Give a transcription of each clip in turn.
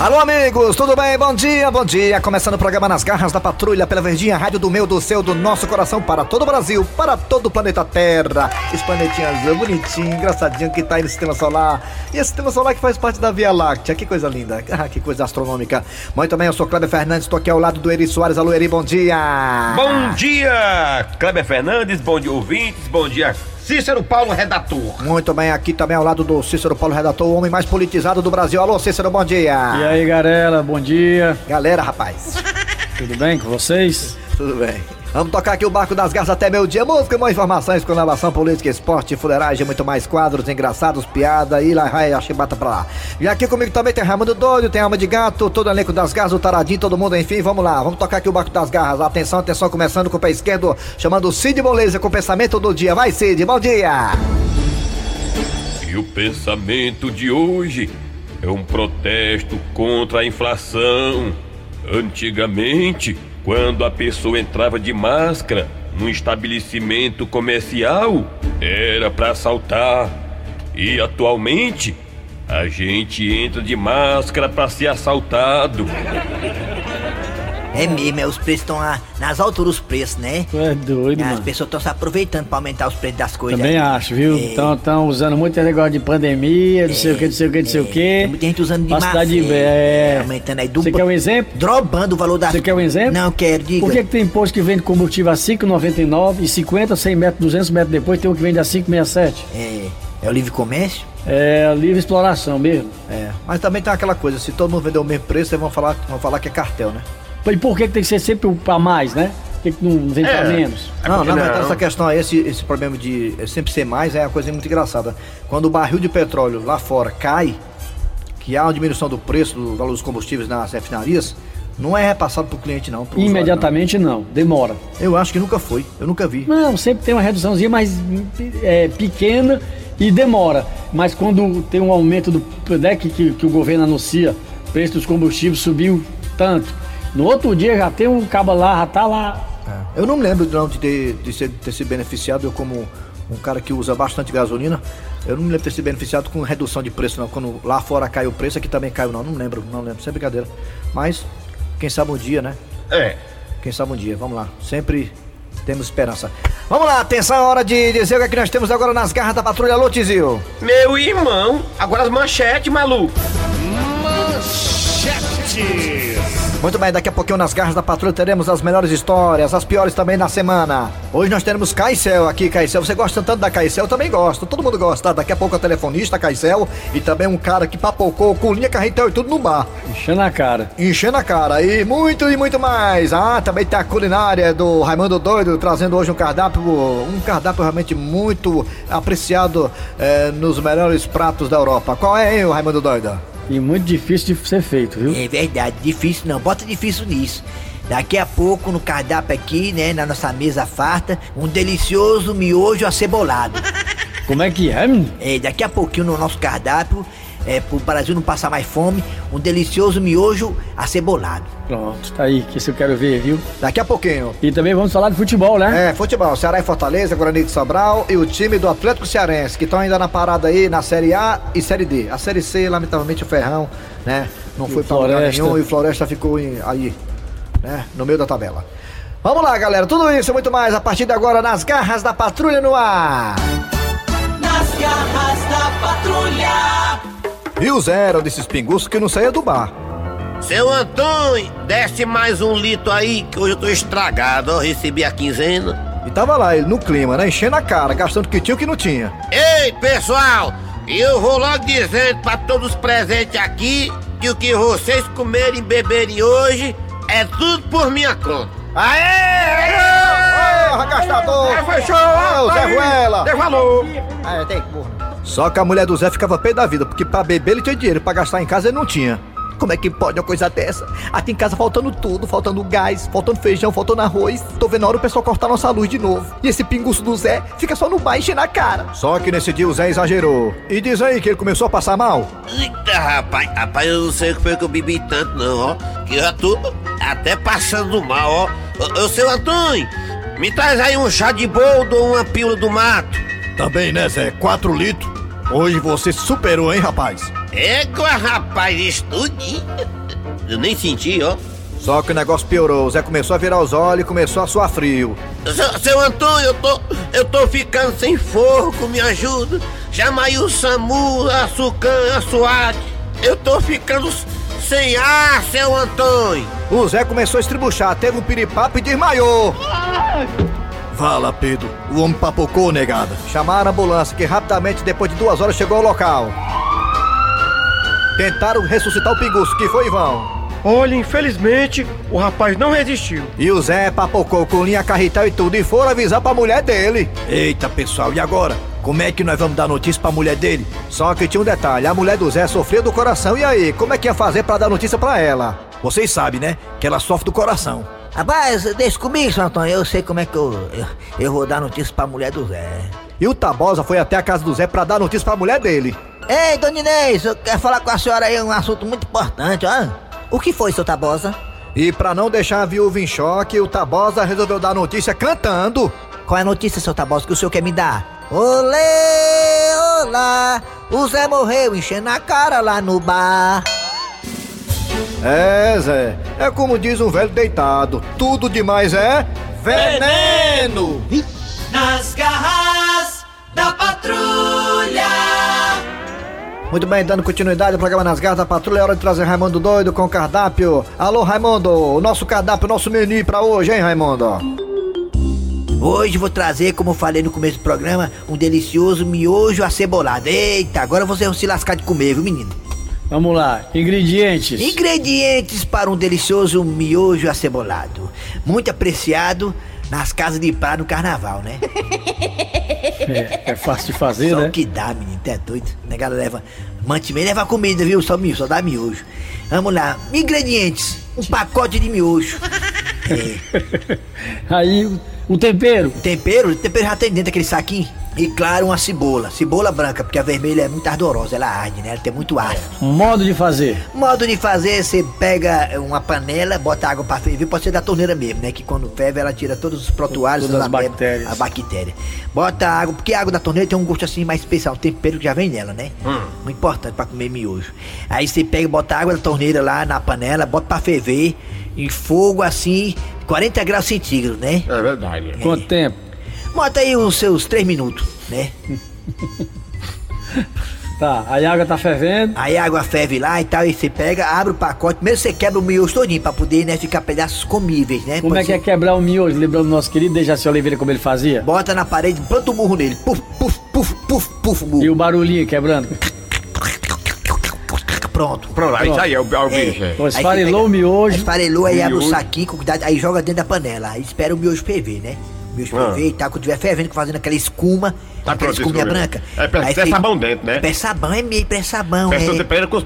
Alô, amigos, tudo bem? Bom dia, bom dia. Começando o programa Nas Garras da Patrulha pela Verdinha, rádio do meu, do seu, do nosso coração, para todo o Brasil, para todo o planeta Terra. Esse planetinha azul, bonitinho, engraçadinho que tá aí no sistema solar. E esse sistema solar que faz parte da Via Láctea. Que coisa linda, ah, que coisa astronômica. Muito bem, eu sou Kleber Fernandes, estou aqui ao lado do Eri Soares. Alô, Eri, bom dia. Bom dia, Kleber Fernandes, bom dia, ouvintes, bom dia, Cícero Paulo, redator. Muito bem, aqui também ao lado do Cícero Paulo, redator, o homem mais politizado do Brasil. Alô, Cícero, bom dia. E aí, galera, bom dia. Galera, rapaz. Tudo bem com vocês? Tudo bem. Vamos tocar aqui o Barco das Garças até meio dia. Música, mais informações com inovação política, esporte, fuleiragem, muito mais quadros engraçados, piada e lá vai a chibata pra lá. E aqui comigo também tem Raimundo Doido, tem Alma de Gato, todo o elenco das Garras, o Taradinho, todo mundo, enfim, vamos lá. Vamos tocar aqui o Barco das Garras. Atenção, atenção, começando com o pé esquerdo, chamando Cid Moleza com o pensamento do dia. Vai, Cid, bom dia! E o pensamento de hoje é um protesto contra a inflação. Antigamente, quando a pessoa entrava de máscara num estabelecimento comercial, era para assaltar. E atualmente, a gente entra de máscara para ser assaltado. É mesmo, é, os preços estão nas alturas os preços, né? É doido, As mano. pessoas estão se aproveitando pra aumentar os preços das coisas. Também acho, viu? É. Estão usando muito esse negócio de pandemia, não sei o que, não sei o que, não sei o Tem que. muita gente usando de cidade fé, é. Aumentando aí do Você quer um exemplo? Drobando o valor das Você quer um exemplo? Não, quero, diga. Por que, que tem posto que vende combustível a 5,99 e 50, 100 metros, 200 metros depois tem um que vende a 5,67? É, é o livre comércio? É livre exploração mesmo. É, mas também tem aquela coisa, se todo mundo vender o mesmo preço, eles vão falar, vão falar que é cartel, né? E por que, que tem que ser sempre pra mais, né? Por que, que não vem pra É. menos? Não, na Não. verdade, essa questão aí, esse, esse problema de eh, sempre ser mais é uma coisa muito engraçada. Quando o barril de petróleo lá fora cai, que há uma diminuição do preço do valor dos combustíveis nas refinarias, não é repassado pro cliente, não. pro usuário, Imediatamente não, demora. não. Eu acho que nunca foi, eu nunca vi. Não, sempre tem uma reduçãozinha mais é, pequena e demora. Mas quando tem um aumento do né, que, que, que o governo anuncia, o preço dos combustíveis subiu tanto. No outro dia já tem um cabo lá, já tá lá. Eu não me lembro não, de, ter, de ser, ter se beneficiado, eu como um cara que usa bastante gasolina, eu não me lembro de ter se beneficiado com redução de preço, não. Quando lá fora caiu o preço, aqui também caiu, não. Não lembro, não lembro, sem brincadeira. Mas, quem sabe um dia, né? É. Quem sabe um dia, vamos lá. Sempre temos esperança. Vamos lá, atenção, é hora de dizer o que, é que nós temos agora nas garras da patrulha Alô, Tizil. Meu irmão, agora as manchetes, maluco. Muito bem, daqui a pouquinho nas garras da patrulha teremos as melhores histórias, as piores também na semana. Hoje nós teremos Caicel aqui, Caicel. Você gosta tanto da Caicel? Eu também gosto. Todo mundo gosta. Daqui a pouco a telefonista, Caicel, e também um cara que papocou com linha carretel e tudo no bar. Enchendo a cara. Enchendo a cara e muito e muito mais. Ah, também tem a culinária do Raimundo Doido, trazendo hoje um cardápio, um cardápio realmente muito apreciado eh, nos melhores pratos da Europa. Qual é, hein, o Raimundo Doido? E muito difícil de ser feito, viu? É verdade, difícil não, bota difícil nisso. Daqui a pouco no cardápio aqui, né, na nossa mesa farta, um delicioso miojo acebolado. Como é que é? menino? É, daqui a pouquinho no nosso cardápio, é, pro Brasil não passar mais fome, um delicioso miojo acebolado. Pronto, tá aí, que isso eu quero ver, viu? Daqui a pouquinho. E também vamos falar de futebol, né? É, futebol, Ceará e Fortaleza, Guarani de Sobral e o time do Atlético Cearense, que estão ainda na parada aí na Série A e Série D. A Série C, lamentavelmente, o Ferrão, né, não E foi pra lugar nenhum e o Floresta ficou em- aí, né, no meio da tabela. Vamos lá, galera, tudo isso e muito mais a partir de agora nas garras da Patrulha no ar. Garras da patrulha. E o zero desses pinguços que não saía do bar. Seu Antônio, desce mais um litro aí que hoje eu tô estragado, ó, recebi a quinzena. E tava lá, ele no clima, né, enchendo a cara, gastando o que tinha e o que não tinha. Ei, pessoal, eu vou logo dizendo pra todos presentes aqui que o que vocês comerem e beberem hoje é tudo por minha conta. Aê! Aê, gastador! Fechou! Ô, Zé Ruela! Dê valor! É, tem que porra. Só que a mulher do Zé ficava pé da vida, porque pra beber ele tinha dinheiro, pra gastar em casa ele não tinha. Como é que pode uma coisa dessa? Aqui em casa faltando tudo, faltando gás, faltando feijão, faltando arroz. Tô vendo a hora o pessoal cortar nossa luz de novo. E esse pinguço do Zé fica só no bar enchendo a cara. Só que nesse dia o Zé exagerou. E diz aí que ele começou a passar mal. Eita, rapaz, rapaz, eu não sei o que foi que eu bebi tanto não, ó. Que eu já tô até passando mal, ó. Ô, ô seu Antônio, me traz aí um chá de boldo ou uma pílula do mato. Também, né, Zé? 4 litros. Hoje você superou, hein, rapaz? Égua, rapaz, estudinho. Eu nem senti, ó. Só que o negócio piorou. O Zé começou a virar os olhos e começou a suar frio. Seu, seu Antônio, eu tô, eu tô ficando sem fogo, me ajuda. Chama aí o SAMU, a SUCAM, a SWAT. Eu tô ficando sem ar, seu Antônio. O Zé começou a estribuchar, teve um piripapo e desmaiou. Fala, Pedro. O homem papocou, negada. Chamaram a ambulância, que rapidamente, depois de duas horas, chegou ao local. Tentaram ressuscitar o pinguço, que foi em vão. Olha, infelizmente, o rapaz não resistiu. E o Zé papocou com linha carretel e tudo, e foram avisar pra mulher dele. Eita, pessoal, e agora? Como é que nós vamos dar notícia pra mulher dele? Só que tinha um detalhe, a mulher do Zé sofria do coração, e aí, como é que ia fazer pra dar notícia pra ela? Vocês sabem, né? Que ela sofre do coração. Rapaz, deixa comigo, seu Antônio. Eu sei como é que eu, eu, eu vou dar notícia pra mulher do Zé. E o Tabosa foi até a casa do Zé pra dar notícia pra mulher dele. Ei, dona Inês, eu quero falar com a senhora aí um assunto muito importante, ó. O que foi, seu Tabosa? E pra não deixar a viúva em choque, o Tabosa resolveu dar notícia cantando. Qual é a notícia, seu Tabosa, que o senhor quer me dar? Olê, olá, o Zé morreu enchendo a cara lá no bar. É, Zé, é como diz um velho deitado, tudo demais é veneno! Nas garras da patrulha. Muito bem, dando continuidade ao programa Nas Garras da Patrulha, é hora de trazer Raimundo Doido com o cardápio. Alô, Raimundo, o nosso cardápio, o nosso menu pra hoje, hein, Raimundo? Hoje vou trazer, como falei no começo do programa, um delicioso miojo acebolado. Eita, agora vocês vão se lascar de comer, viu, menino? Vamos lá, ingredientes. Ingredientes para um delicioso miojo acebolado. Muito apreciado nas casas de praia no carnaval, né? É, é fácil de fazer, Só né? o que dá, menino, é doido. A negada leva mantimento, leva comida, viu? Só só dá miojo. Vamos lá, ingredientes. Um pacote de miojo. É. Aí o- o tempero. Tempero, o tempero já tem dentro daquele saquinho. E claro, uma cebola. Cebola branca, porque a vermelha é muito ardorosa, ela arde, né? Ela tem muito ácido. Modo de fazer. Modo de fazer, você pega uma panela, bota água pra ferver, pode ser da torneira mesmo, né? Que quando ferve ela tira todos os protuários, Todas as bactérias. A bactéria. Bota água, porque a água da torneira tem um gosto assim mais especial, um tempero que já vem nela, né? Muito importante pra comer miojo. Aí você pega e bota a água da torneira lá na panela, bota pra ferver, em fogo assim, 40 graus centígrados, né? É verdade. Quanto tempo? Bota aí os seus 3 minutos, né? Tá, aí a água tá fervendo. Aí a água ferve lá e tal, e você pega, abre o pacote, primeiro você quebra o miojo todinho pra poder, né, ficar pedaços comíveis, né? Como Pode é que é quebrar o miojo? Lembrando do nosso querido Dejaci Oliveira como ele fazia? Bota na parede, planta o murro nele. Puf, puf, puf, puf, puf, murro. E o barulhinho quebrando? Pronto. Pronto, aí isso aí é o, é o bicho. é. Então, esfarelou pega- o miojo. Esfarelou, aí abre o Miojo. saquinho com cuidado, aí joga dentro da panela. Aí espera o miojo ferver, né? O miojo Ah. tal, quando tiver fervendo, fazendo aquela escuma, Tá pronto, escuminha escuma. branca. É, é você- sabão dentro, né? Pé sabão, é meio pé sabão, Peço é. temperando com,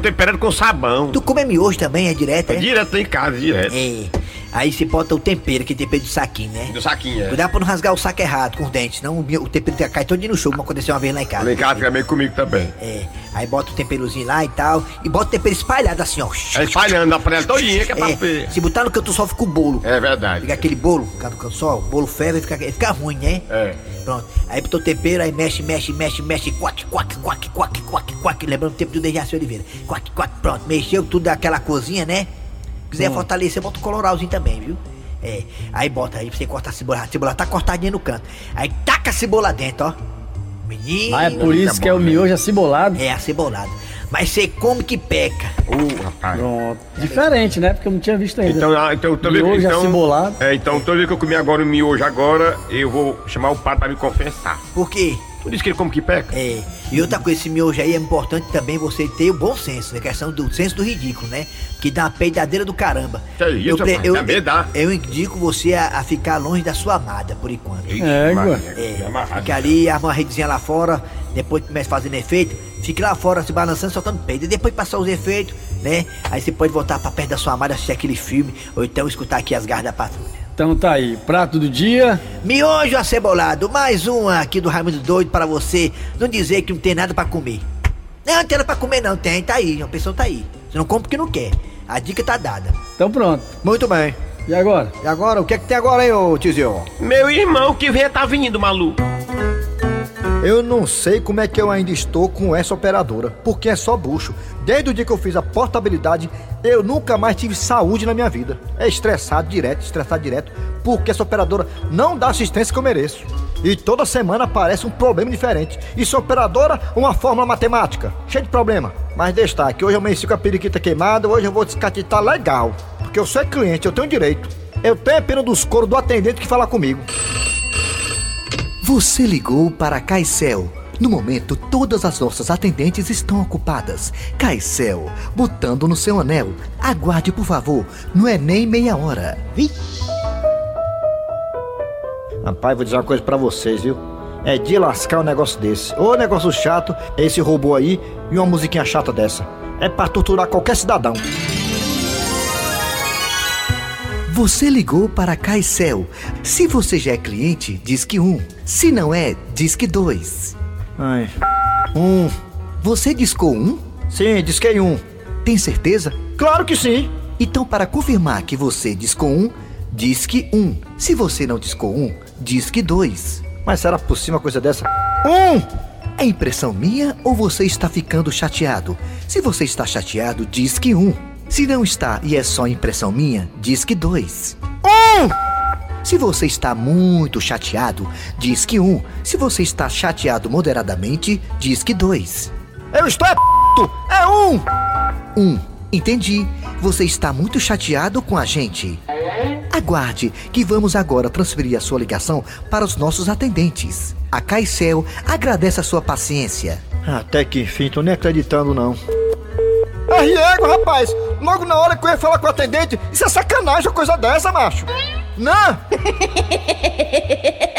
temperando com sabão. Tu come miojo também, é direto, É é? direto em casa, direto. É. Aí você bota o tempero, que é tempero do saquinho, né? Do saquinho, é. Cuidado pra não rasgar o saco errado com os dentes, senão o tempero cai todo no chão, como aconteceu uma vez lá em casa. Lá em casa fica meio comigo também. É, aí bota o temperozinho lá e tal, e bota o tempero espalhado assim, ó. É espalhando na panela todinha que é pra É, ver. se botar no canto só fica o bolo. É verdade. Fica aquele bolo, cada canto só, o bolo ferve e fica, fica ruim, né? É. Pronto. Aí botou o tempero, aí mexe, mexe, mexe, mexe, quack, quack, quack, quack, quack, quack, lembrando o tempo do Dejaci Oliveira. Quack, quack, pronto. Mexeu tudo daquela cozinha, né? Quiser fortalecer, bota o colorauzinho também, viu? É. Aí bota aí pra você cortar a cebola. A cebola tá cortadinha no canto. Aí taca a cebola dentro, ó. Menino. Ah, é por isso que é o miojo acebolado. É, acebolado. Mas você come que peca. Uh, rapaz. Pronto. Diferente, né? Porque eu não tinha visto ainda. Então, ah, então, toda vez- Miojo então, acebolado. É, então, toda vez que eu comi agora o miojo agora, eu vou chamar o padre pra me confessar. Por quê? Tu disse que ele come que peca? É, e outra coisa, esse miojo aí é importante também você ter o bom senso, né? Questão do senso do ridículo, né? Que dá uma peidadeira do caramba. Que é isso, rapaz? eu, Dá medo, dá. eu indico você a, a ficar longe da sua amada, por enquanto. Ixi, É, que É, amarrado. fica ali, arma uma redezinha lá fora, depois começa fazendo efeito, fique lá fora se balançando, soltando peido. E depois passar os efeitos, né? Aí você pode voltar pra perto da sua amada, assistir aquele filme, ou então escutar aqui as garras da patrulha. Então tá aí, prato do dia. Miojo acebolado, mais uma aqui do Raimundo Doido para você não dizer que não tem nada pra comer. Não, não tem nada pra comer não, tem, tá aí, a pessoa tá aí. Você não come porque não quer. A dica tá dada. Então pronto. Muito bem. E agora? E agora, o que é que tem agora, hein, ô Tizio? Meu irmão que vem tá vindo, maluco. Eu não sei como é que eu ainda estou com essa operadora, porque é só bucho. Desde o dia que eu fiz a portabilidade, eu nunca mais tive saúde na minha vida. É estressado direto, estressado direto, porque essa operadora não dá assistência que eu mereço. E toda semana aparece um problema diferente. Isso é operadora uma fórmula matemática, cheio de problema. Mas destaque, hoje eu amanheci com a periquita queimada, hoje eu vou descatitar legal. Porque eu sou cliente, eu tenho direito. Eu tenho a pena dos coros do atendente que fala comigo. Você ligou para Caicel. No momento, todas as nossas atendentes estão ocupadas. Caicel, botando no seu anel. Aguarde, por favor. Não é nem meia hora. Rapaz, vou dizer uma coisa pra vocês, viu? É de lascar um negócio desse. Ô negócio chato, esse robô aí e uma musiquinha chata dessa. É pra torturar qualquer cidadão. Você ligou para Caicel. Se você já é cliente, diz que um. Se não é, diz que dois. Ai. Um. Você discou um? Sim, disquei um. Tem certeza? Claro que sim. Então, para confirmar que você discou um, diz que um. Se você não discou um, diz que dois. Mas será possível uma coisa dessa? Um! É impressão minha ou você está ficando chateado? Se você está chateado, diz que um. Se não está e é só impressão minha, diz que dois. Um! Se você está muito chateado, diz que um. Se você está chateado moderadamente, diz que dois. Eu estou é p***! É um! Um. Entendi. Você está muito chateado com a gente. Aguarde, que vamos agora transferir a sua ligação para os nossos atendentes. A Caicel agradece a sua paciência. Até que enfim, tô nem acreditando não. É Riego, rapaz! Logo na hora que eu ia falar com o atendente, isso é sacanagem, uma coisa dessa, macho! Não!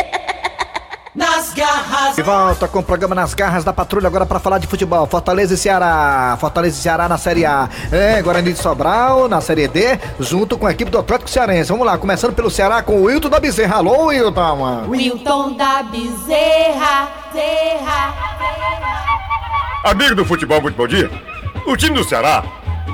Nas garras De volta com o programa Nas Garras da Patrulha agora para falar de futebol. Fortaleza e Ceará. Fortaleza e Ceará na Série A. É, Guarani de Sobral na Série D, junto com a equipe do Atlético Cearense. Vamos lá, começando pelo Ceará com o Wilton da Bezerra. Alô, Wilton! Wilton da Bezerra, Zerra. Amigo do futebol, muito bom dia. O time do Ceará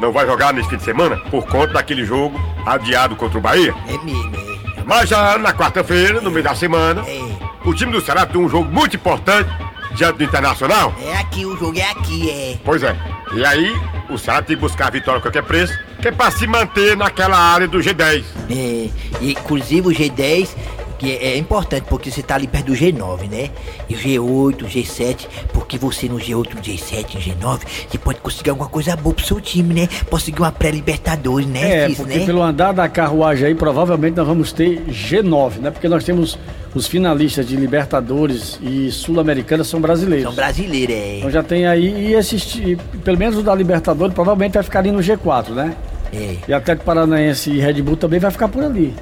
não vai jogar nesse fim de semana por conta daquele jogo adiado contra o Bahia. É mesmo, é. Mas já na quarta-feira, no meio da semana, É, o time do Ceará tem um jogo muito importante diante do Internacional. é aqui, o jogo é aqui, é. Pois é. E aí, o Ceará tem que buscar a vitória a qualquer preço, que é pra se manter naquela área do G10. É, inclusive o G10, que é, é importante porque você tá ali perto do G9, né? E o G8, o G7, porque você no G8, no G7, no G9, você pode conseguir alguma coisa boa pro seu time, né? Conseguir uma pré-libertadores, né? É, porque né? pelo andar da carruagem aí, provavelmente nós vamos ter G9, né? Porque nós temos os finalistas de Libertadores e Sul-Americana são brasileiros. São brasileiros, Então é. já tem aí, e esses, ti- pelo menos o da Libertadores, provavelmente vai ficar ali no G4, né? É, E Atlético Paranaense e Red Bull também vai ficar por ali.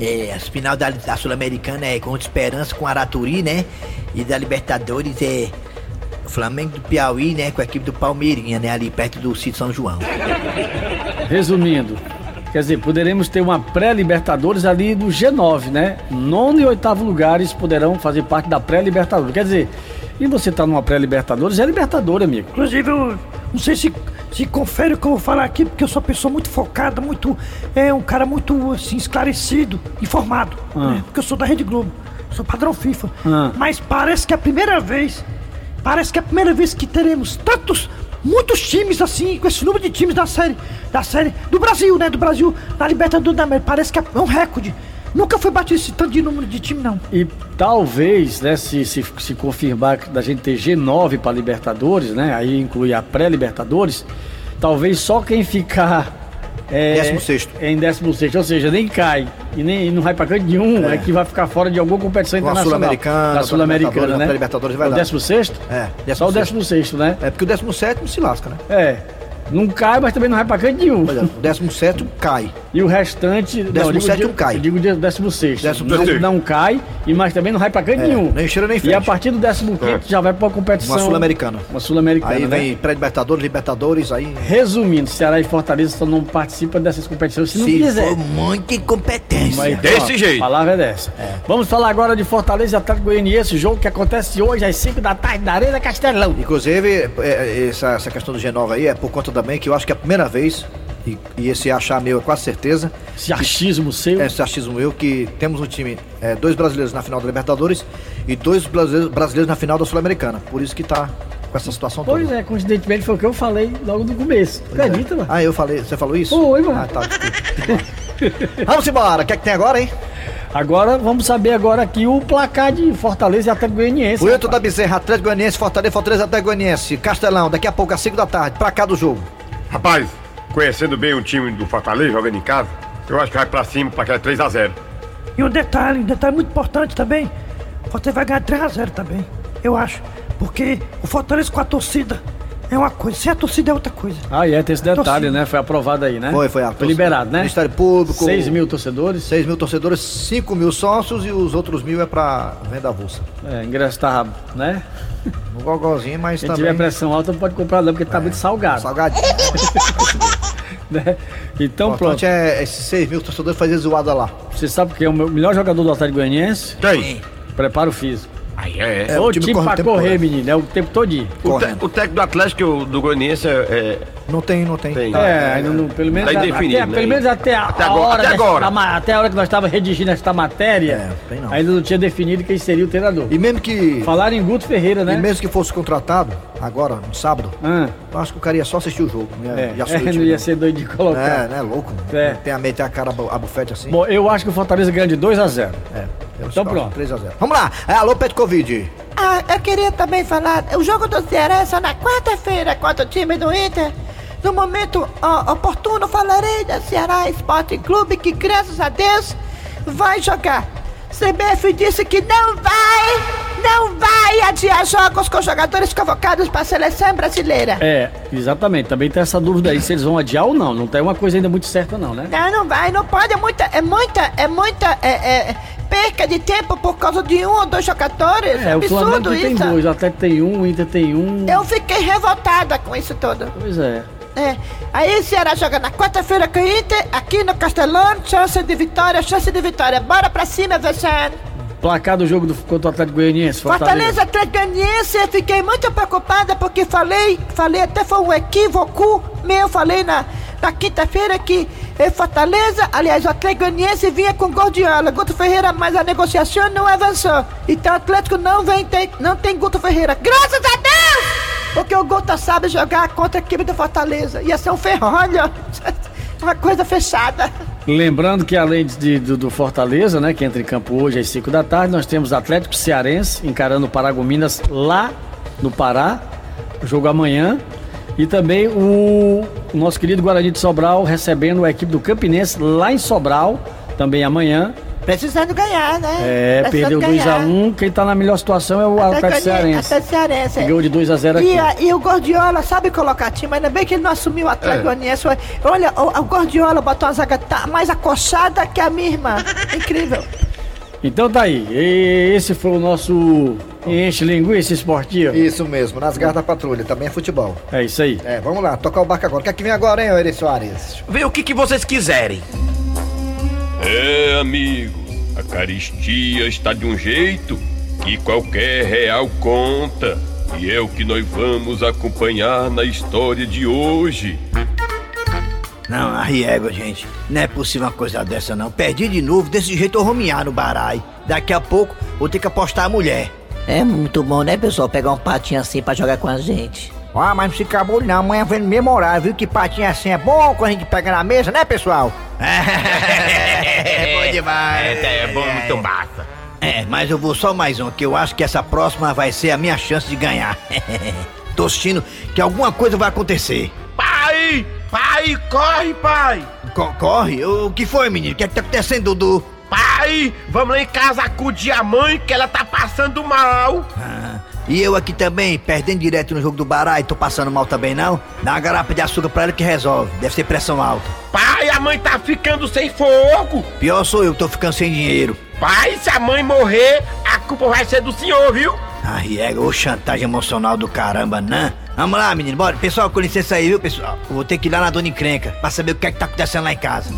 É, as final da, da Sul-Americana é contra Esperança com Araturi, né? E da Libertadores é o Flamengo do Piauí, né? Com a equipe do Palmeirinha, né? Ali perto do Sítio São João. Resumindo, quer dizer, poderemos ter uma pré-Libertadores ali do G9, né? Nono e oitavo lugares poderão fazer parte da pré-Libertadores. Quer dizer, e você tá numa pré-Libertadores, é Libertadores, amigo. Inclusive, eu não sei se, se confere o que eu vou falar aqui, porque eu sou uma pessoa muito focada, muito. É um cara muito assim, esclarecido, informado. Ah. né? Porque eu sou da Rede Globo, sou padrão FIFA. Ah. Mas parece que é a primeira vez. Parece que é a primeira vez que teremos tantos. Muitos times assim, com esse número de times da série. Da série. Do Brasil, né? Do Brasil na Libertadores da América. Parece que é um recorde. Nunca foi batido esse tanto de número de time, não. E talvez, né, se, se, se confirmar que da gente ter G9 para Libertadores, né? Aí inclui a pré-Libertadores, talvez só quem ficar. É, Décimo sexto. Em 16, ou seja, nem cai e nem e não vai para canto nenhum, é. que vai ficar fora de alguma competição internacional. Sul-Americana, Da Sul-Americana, né? Libertadores vai o dar. 16? É, Só o 16º. 16, né? É porque o 17 se lasca, né? É. Não cai, mas também não vai pra canto nenhum. Pois é, o 17 cai. E o restante. não, eu digo 17 dia- cai. Eu digo dia 16. Décimo Não, sexto. não cai, e mas também não vai pra canto É, nenhum. nem cheira nem E frente. a partir do 15 já vai pra uma competição. Uma Sul-Americana. Uma Sul-Americana. Aí né? vem pré-libertadores, libertadores, aí. Resumindo, Ceará e Fortaleza só não participam dessas competições se não Se quiser. for muita incompetência. Mas, Desse ó, jeito. A palavra é dessa. Vamos falar agora de Fortaleza e Atlético Goianiense, jogo que acontece hoje às 5 da tarde na Arena Castelão. Inclusive, é, essa, essa questão do G9 aí é por conta também que eu acho que é a primeira vez E, e esse achar meu é quase certeza. Esse achismo seu. Esse achismo meu que temos um time, é, dois brasileiros na final da Libertadores e dois brasileiros, brasileiros na final da Sul-Americana. Por isso que tá com essa situação Pois toda. é, coincidentemente foi o que eu falei logo no começo. Acredita, mano? Ah, eu falei, você falou isso? Foi, mano. Ah, tá, desculpa. Vamos embora, o que é que tem agora, hein? Agora vamos saber agora aqui o placar de Fortaleza e Atlético Goianiense. O Hilton da Bezerra, Atlético Goianiense, Fortaleza, Fortaleza, Atlético Goianiense, Castelão, daqui a pouco às 5 da tarde, pra cá do jogo. Rapaz, conhecendo bem o time do Fortaleza jogando em casa, eu acho que vai pra cima pra aquela 3x0. E um detalhe, um detalhe muito importante também. O Fortaleza vai ganhar 3x0 também, eu acho. Porque o Fortaleza com a torcida é uma coisa, sem a torcida é outra coisa. Ah, é, tem esse detalhe, Torcida. né? Foi aprovado aí, né? Foi, foi a Foi liberado, né? Ministério Público. 6 mil torcedores. 6 mil torcedores, 5 mil sócios e os outros mil é pra venda avulsa. É, ingresso tá, né? Um gogozinho, mas Quem também... tiver pressão alta não pode comprar não, porque tá muito salgado. Salgadinho. né? Então O pronto. é esses 6 mil torcedores fazer zoada lá. Você sabe quem é o melhor jogador do Atlético Goianiense? Quem? Preparo físico. Aí é. É, o o time time, corre o pra correr, todo. menino, é o tempo todinho. O, te- Correndo. o técnico do Atlético do Goianiense é. Não tem, não tem. Tem. É, ainda não, pelo menos, Tá indefinido, até, né? pelo menos até a, Até a agora, hora até dessa- agora. da até a hora que nós estávamos redigindo esta matéria, É, tem não. ainda não tinha definido quem seria o treinador. E mesmo que... Falaram em Guto Ferreira, né? E mesmo que fosse contratado, agora, no sábado, Ah, eu acho que o cara ia só assistir o jogo. Né? é, Ia é, não ia ser doido de É, colocar. né? Louco. É. Tem a meter a cara a bufete assim. Bom, eu acho que o Fortaleza ganha de 2 a 0 é. Então pronto. 3x0. Vamos lá. É, alô, Petkovic. Ah, eu queria também falar, o jogo do Ceará é só na quarta-feira contra o time do Inter. No momento ó, oportuno falarei da Ceará Esporte Clube que, graças a Deus, vai jogar. CBF disse que não vai, não vai adiar jogos com jogadores convocados para a seleção brasileira. É, exatamente. Também tem essa dúvida aí se eles vão adiar ou não. Não tem uma coisa ainda muito certa, não, né? Não, não vai, não pode, é muita, é muita, é muita é, é, perca de tempo por causa de um ou dois jogadores. É, o Flamengo absurdo tem isso. dois, o Atlético tem um, o Inter tem um. Eu fiquei revoltada com isso tudo. Pois é. É. Aí o Ceará joga na quarta-feira com o Inter, aqui no Castelão, chance de vitória, chance de vitória. Bora pra cima, Vexane. Placar do jogo do, contra o Atlético Goianiense, Fortaleza Atlético Goianiense, eu fiquei muito preocupada porque falei, falei até foi um equívoco meu, falei na, na quinta-feira que eh, Fortaleza, aliás, o Atlético Goianiense vinha com Gordiola, Guto Ferreira, mas a negociação não avançou. Então o Atlético não vem ter, não tem Guto Ferreira. Graças a Deus! Porque o Guto sabe jogar contra a equipe do Fortaleza. Ia ser um ferrolho. Uma coisa fechada. Lembrando que além de, do, do Fortaleza, né, que entra em campo hoje às 5 da tarde, nós temos Atlético Cearense encarando o Paragominas lá no Pará, jogo amanhã. E também o, nosso querido Guarani de Sobral recebendo a equipe do Campinense lá em Sobral, também amanhã. Precisando ganhar, né? É, Precisando perdeu ganhar. 2x1. Quem tá na melhor situação é o Atlético Cearense. Atlético Cearense. Ganhou de 2x0 E, aqui. a- e o Gordiola sabe colocar time, ainda bem que ele não assumiu o Atlético Goianiense. Olha, o, o Gordiola botou uma zaga tá mais acochada que a minha irmã. Incrível. Então tá aí. E esse foi o nosso Enche Linguiça Esportivo. Isso mesmo, nas garras da patrulha, também é futebol. É isso aí. É, vamos lá, tocar o barco agora. O que é que vem agora, hein, Eri Soares? Vê o que, que vocês quiserem. É, amigos, a caristia está de um jeito que qualquer real conta. E é o que nós vamos acompanhar na história de hoje. Não, arriego, gente. Não é possível uma coisa dessa, não. Perdi de novo, desse jeito eu vou romear no barai. Daqui a pouco vou ter que apostar a mulher. É muito bom, né, pessoal? Pegar um patinho assim pra jogar com a gente. Ah, mas não se acabou não. Amanhã vem memorar, viu? Que patinho assim é bom quando a gente pega na mesa, né, pessoal? é bom demais. É, é bom, muito massa. É, mas eu vou só mais um, que eu acho que essa próxima vai ser a minha chance de ganhar. Tô assistindo que alguma coisa vai acontecer. Pai! Pai, corre, pai! Co- corre? O que foi, menino? O que é que tá acontecendo, Dudu? Pai, vamos lá em casa acudir a mãe que ela tá passando mal. Ah, e eu aqui também, perdendo direto no jogo do baralho, tô passando mal também não? Dá uma garapa de açúcar pra ela que resolve. Deve ser pressão alta. Pai, a mãe tá ficando sem fogo. Pior sou eu tô ficando sem dinheiro. Pai, se a mãe morrer, a culpa vai ser do senhor, viu? Ah, Riega, ô chantagem emocional do caramba, né? Vamos lá, menino, bora. Pessoal, com licença aí, viu, pessoal? Vou ter que ir lá na Dona Encrenca pra saber o que é que tá acontecendo lá em casa.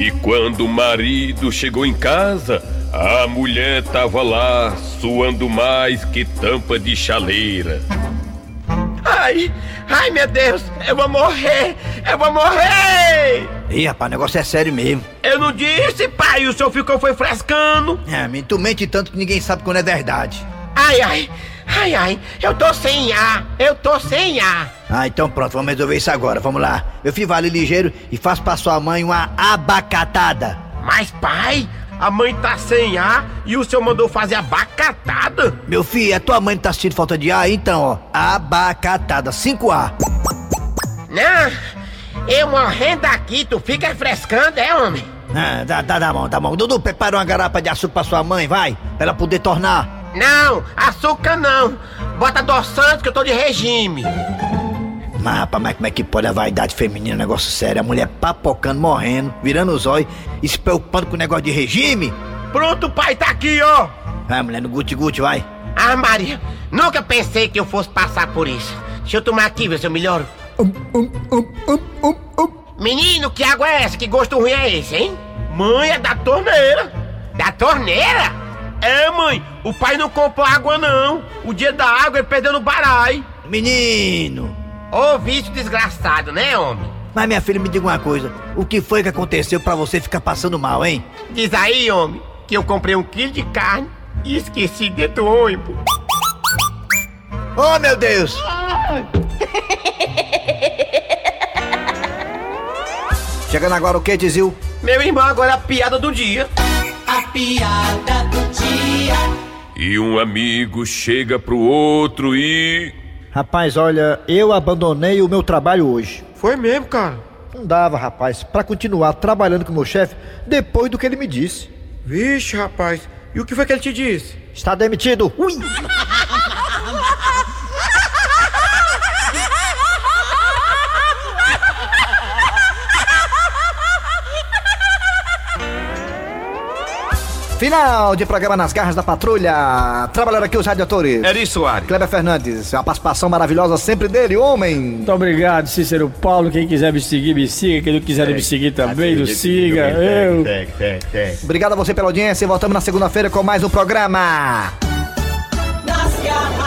E quando o marido chegou em casa, a mulher tava lá suando mais que tampa de chaleira. Ai, ai meu Deus, eu vou morrer. Eu vou morrer! Ih, rapaz, o negócio é sério mesmo. Eu não disse, pai, o senhor ficou foi frescando. É, men, tu mente tanto que ninguém sabe quando é verdade. Ai, ai, ai, ai, eu tô sem ar, eu tô sem ar. Ah, então pronto, vamos resolver isso agora. Vamos lá. Meu filho vale ligeiro e faço pra sua mãe uma abacatada. Mas, pai, a mãe tá sem ar e o senhor mandou fazer abacatada? Meu filho, a tua mãe tá sentindo falta de ar? Então, ó, abacatada, 5A. Não, eu morrendo aqui, tu fica frescando, é, homem? Ah, dá, dá, dá mão, dá mão. Dudu, prepara uma garrafa de açúcar pra sua mãe, vai, pra ela poder tornar. Não, açúcar não. Bota adoçante que eu tô de regime. Mas, rapaz, mas como é que pode a vaidade feminina, negócio sério? A mulher papocando, morrendo, virando os olhos e se preocupando com o negócio de regime? Pronto, pai, tá aqui, ó. Vai, mulher, no guti-guti, vai. Ah, Maria, nunca pensei que eu fosse passar por isso. Deixa eu tomar aqui, ver se eu melhoro. Menino, que água é essa? Que gosto ruim é esse, hein? Mãe, é da torneira. Da torneira? É, mãe, o pai não comprou água, não. O dia da água ele perdeu no barai. Menino! Ô, vício desgraçado, né, homem? Mas, minha filha, me diga uma coisa. O que foi que aconteceu pra você ficar passando mal, hein? Diz aí, homem, que eu comprei um quilo de carne e esqueci dentro do ônibus. Oh, meu Deus! Chegando agora o que, Tizil? Meu irmão, agora a piada do dia. A piada do dia. E um amigo chega pro outro e. Rapaz, olha, eu abandonei o meu trabalho hoje. Foi mesmo, cara? Não dava, rapaz, pra continuar trabalhando com o meu chefe depois do que ele me disse. Vixe, rapaz. E o que foi que ele te disse? Está demitido. Ui! Final de programa nas garras da patrulha. Trabalharam aqui os radiadores. Eri Soares. Kleber Fernandes, a participação maravilhosa sempre dele, homem. Muito obrigado, Cícero Paulo. Quem quiser me seguir, me siga. Quem não quiser me seguir também, não siga. Eu. Obrigado a você pela audiência e voltamos na segunda-feira com mais um programa. Nas garras